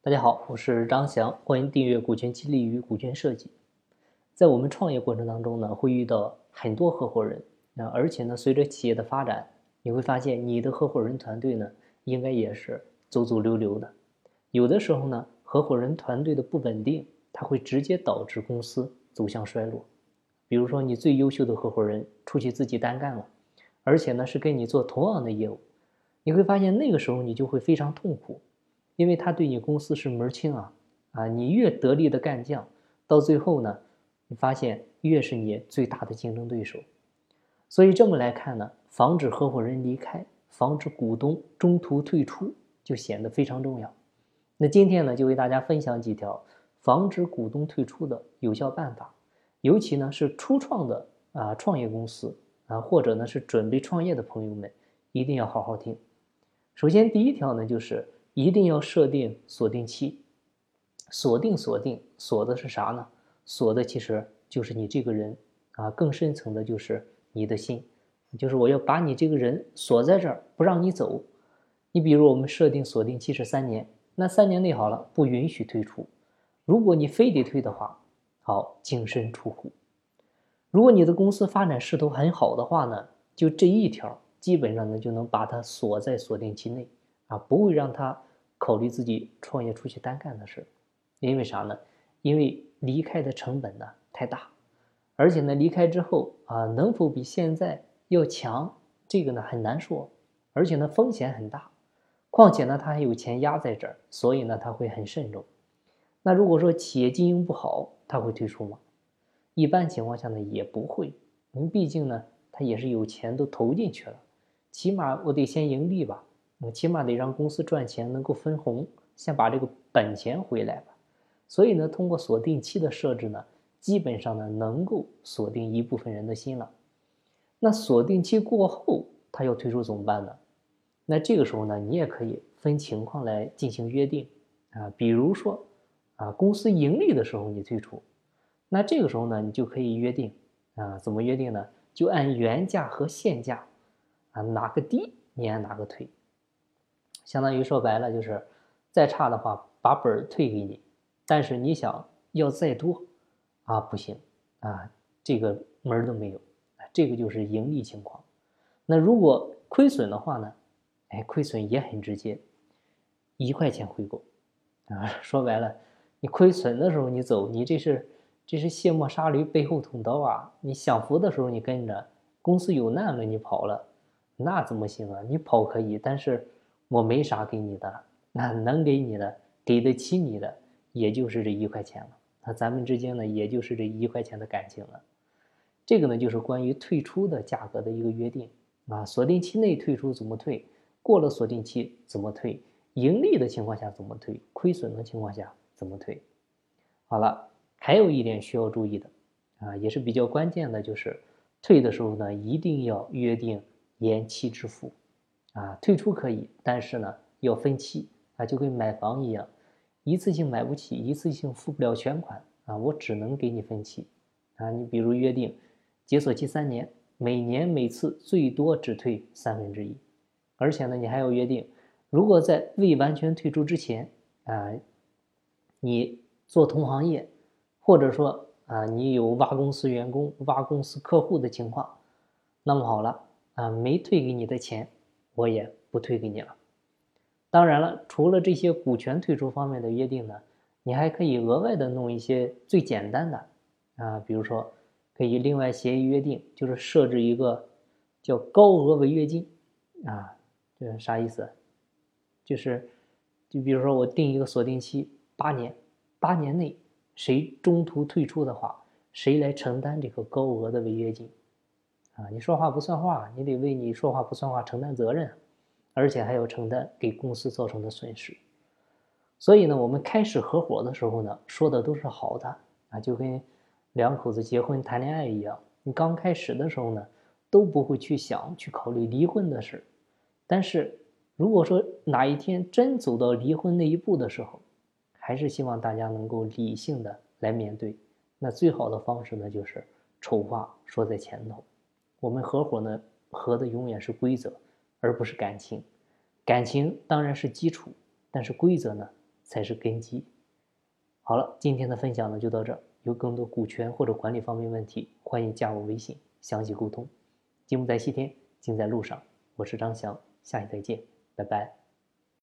大家好，我是张翔，欢迎订阅《股权激励与股权设计》。在我们创业过程当中呢，会遇到很多合伙人，那而且呢，随着企业的发展，你会发现你的合伙人团队呢，应该也是走走溜溜的。有的时候呢，合伙人团队的不稳定，它会直接导致公司走向衰落。比如说，你最优秀的合伙人出去自己单干了，而且呢，是跟你做同样的业务，你会发现那个时候你就会非常痛苦。因为他对你公司是门清啊，啊，你越得力的干将，到最后呢，你发现越是你最大的竞争对手。所以这么来看呢，防止合伙人离开，防止股东中途退出，就显得非常重要。那今天呢，就为大家分享几条防止股东退出的有效办法，尤其呢是初创的啊创业公司啊，或者呢是准备创业的朋友们，一定要好好听。首先第一条呢就是。一定要设定锁定期，锁定锁定锁的是啥呢？锁的其实就是你这个人啊，更深层的就是你的心，就是我要把你这个人锁在这儿，不让你走。你比如我们设定锁定期是三年，那三年内好了，不允许退出。如果你非得退的话，好净身出户。如果你的公司发展势头很好的话呢，就这一条，基本上呢就能把它锁在锁定期内啊，不会让它。考虑自己创业出去单干的事，因为啥呢？因为离开的成本呢太大，而且呢离开之后啊，能否比现在要强，这个呢很难说，而且呢风险很大，况且呢他还有钱压在这儿，所以呢他会很慎重。那如果说企业经营不好，他会退出吗？一般情况下呢也不会，因为毕竟呢他也是有钱都投进去了，起码我得先盈利吧。我起码得让公司赚钱，能够分红，先把这个本钱回来吧。所以呢，通过锁定期的设置呢，基本上呢能够锁定一部分人的心了。那锁定期过后，他要退出怎么办呢？那这个时候呢，你也可以分情况来进行约定啊。比如说啊，公司盈利的时候你退出，那这个时候呢，你就可以约定啊，怎么约定呢？就按原价和现价啊，哪个低你按哪个退。相当于说白了就是，再差的话把本儿退给你，但是你想要再多，啊不行，啊这个门儿都没有，这个就是盈利情况。那如果亏损的话呢？哎，亏损也很直接，一块钱回购，啊 说白了，你亏损的时候你走，你这是这是卸磨杀驴背后捅刀啊！你享福的时候你跟着，公司有难了你跑了，那怎么行啊？你跑可以，但是。我没啥给你的，那能给你的，给得起你的，也就是这一块钱了。那咱们之间呢，也就是这一块钱的感情了。这个呢，就是关于退出的价格的一个约定啊。锁定期内退出怎么退？过了锁定期怎么退？盈利的情况下怎么退？亏损的情况下怎么退？好了，还有一点需要注意的啊，也是比较关键的，就是退的时候呢，一定要约定延期支付。啊，退出可以，但是呢要分期啊，就跟买房一样，一次性买不起，一次性付不了全款啊，我只能给你分期啊。你比如约定解锁期三年，每年每次最多只退三分之一，而且呢你还要约定，如果在未完全退出之前啊，你做同行业，或者说啊你有挖公司员工、挖公司客户的情况，那么好了啊，没退给你的钱。我也不退给你了。当然了，除了这些股权退出方面的约定呢，你还可以额外的弄一些最简单的啊，比如说可以另外协议约定，就是设置一个叫高额违约金啊，这是啥意思？就是就比如说我定一个锁定期八年，八年内谁中途退出的话，谁来承担这个高额的违约金。啊，你说话不算话，你得为你说话不算话承担责任，而且还要承担给公司造成的损失。所以呢，我们开始合伙的时候呢，说的都是好的啊，就跟两口子结婚谈恋爱一样。你刚开始的时候呢，都不会去想去考虑离婚的事。但是如果说哪一天真走到离婚那一步的时候，还是希望大家能够理性的来面对。那最好的方式呢，就是丑话说在前头。我们合伙呢，合的永远是规则，而不是感情。感情当然是基础，但是规则呢才是根基。好了，今天的分享呢就到这儿。有更多股权或者管理方面问题，欢迎加我微信详细沟通。金不在西天，尽在路上。我是张翔，下期再见，拜拜。